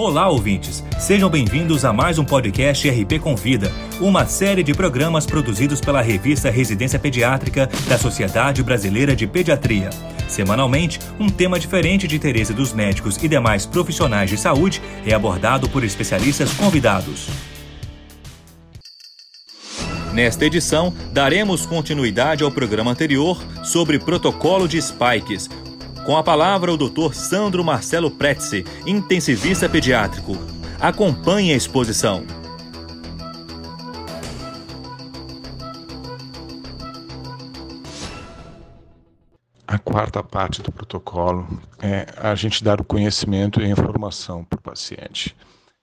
Olá, ouvintes! Sejam bem-vindos a mais um podcast RP Convida, uma série de programas produzidos pela revista Residência Pediátrica da Sociedade Brasileira de Pediatria. Semanalmente, um tema diferente de interesse dos médicos e demais profissionais de saúde é abordado por especialistas convidados. Nesta edição, daremos continuidade ao programa anterior sobre protocolo de spikes, com a palavra o Dr. Sandro Marcelo Pretzi, intensivista pediátrico. Acompanhe a exposição. A quarta parte do protocolo é a gente dar o conhecimento e a informação para o paciente.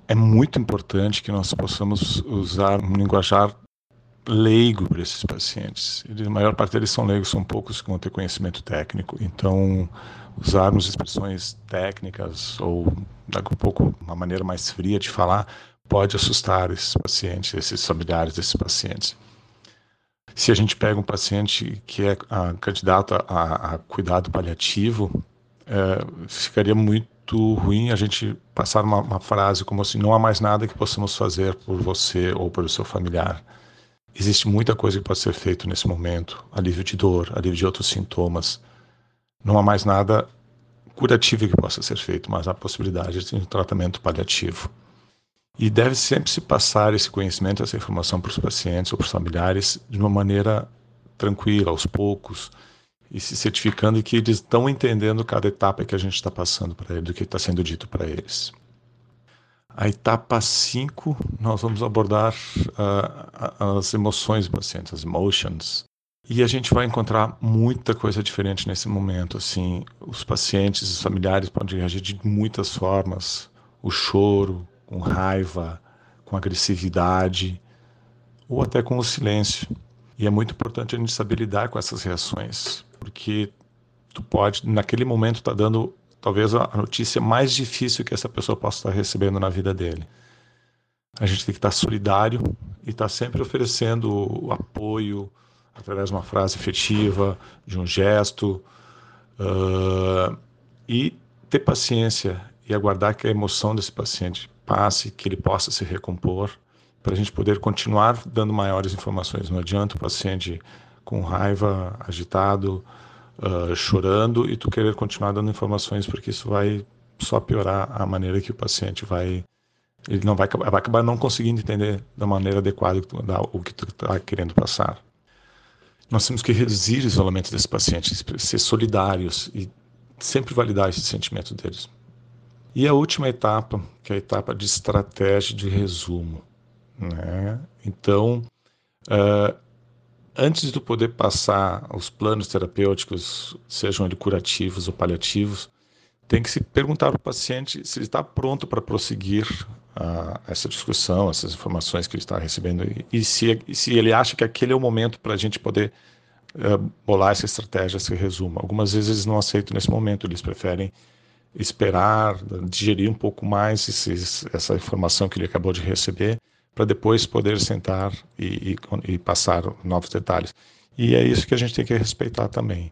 É muito importante que nós possamos usar um linguajar leigo para esses pacientes. a maior parte deles são leigos, são poucos que vão ter conhecimento técnico. Então, usarmos expressões técnicas ou daqui um pouco uma maneira mais fria de falar pode assustar esses pacientes, esses familiares desses pacientes. Se a gente pega um paciente que é a, candidato a, a, cuidado paliativo, é, ficaria muito ruim a gente passar uma, uma frase como assim: não há mais nada que possamos fazer por você ou pelo seu familiar Existe muita coisa que pode ser feito nesse momento, alívio de dor, alívio de outros sintomas. Não há mais nada curativo que possa ser feito, mas há possibilidade de um tratamento paliativo. E deve sempre se passar esse conhecimento, essa informação para os pacientes ou para os familiares de uma maneira tranquila, aos poucos, e se certificando que eles estão entendendo cada etapa que a gente está passando para eles, do que está sendo dito para eles. A etapa 5, nós vamos abordar uh, as emoções do paciente, as emotions. E a gente vai encontrar muita coisa diferente nesse momento. Assim, os pacientes, os familiares podem reagir de muitas formas: o choro, com raiva, com agressividade, ou até com o silêncio. E é muito importante a gente saber lidar com essas reações, porque tu pode, naquele momento, tá dando talvez a notícia mais difícil que essa pessoa possa estar recebendo na vida dele. A gente tem que estar solidário e estar sempre oferecendo apoio através de uma frase efetiva, de um gesto, uh, e ter paciência e aguardar que a emoção desse paciente passe, que ele possa se recompor, para a gente poder continuar dando maiores informações. Não adianta o paciente com raiva, agitado, uh, chorando e tu querer continuar dando informações porque isso vai só piorar a maneira que o paciente vai ele não vai, vai acabar não conseguindo entender da maneira adequada o que tu está querendo passar. Nós temos que reduzir o isolamento desse paciente, ser solidários e sempre validar esse sentimento deles. E a última etapa, que é a etapa de estratégia de resumo. Né? Então, uh, antes de poder passar os planos terapêuticos, sejam eles curativos ou paliativos, tem que se perguntar para o paciente se ele está pronto para prosseguir uh, essa discussão, essas informações que ele está recebendo e, e se, se ele acha que aquele é o momento para a gente poder uh, bolar essa estratégia, esse resumo. Algumas vezes eles não aceitam nesse momento, eles preferem esperar, digerir um pouco mais esses, essa informação que ele acabou de receber para depois poder sentar e, e, e, passar novos detalhes. E é isso que a gente tem que respeitar também.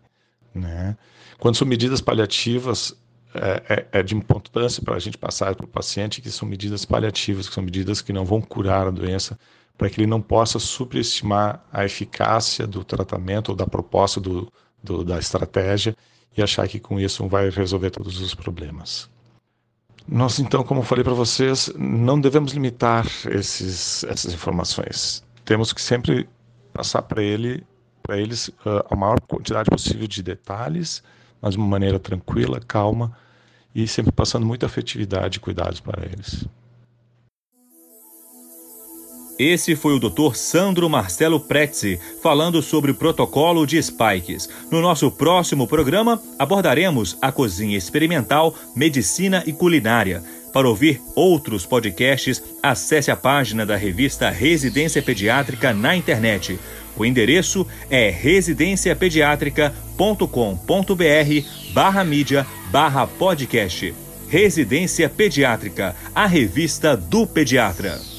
Né? Quando são medidas paliativas, é, é, é de importância para a gente passar para o paciente que são medidas paliativas, que são medidas que não vão curar a doença, para que ele não possa superestimar a eficácia do tratamento ou da proposta do, do, da estratégia e achar que com isso vai resolver todos os problemas. Nós, então, como falei para vocês, não devemos limitar esses, essas informações. Temos que sempre passar para ele, para eles uh, a maior quantidade possível de detalhes, mas de uma maneira tranquila, calma e sempre passando muita afetividade e cuidados para eles. Esse foi o Dr. Sandro Marcelo Prezzi falando sobre o protocolo de spikes. No nosso próximo programa, abordaremos a cozinha experimental, medicina e culinária. Para ouvir outros podcasts, acesse a página da revista Residência Pediátrica na internet. O endereço é residenciapediatrica.com.br barra mídia barra podcast. Residência Pediátrica, a revista do pediatra.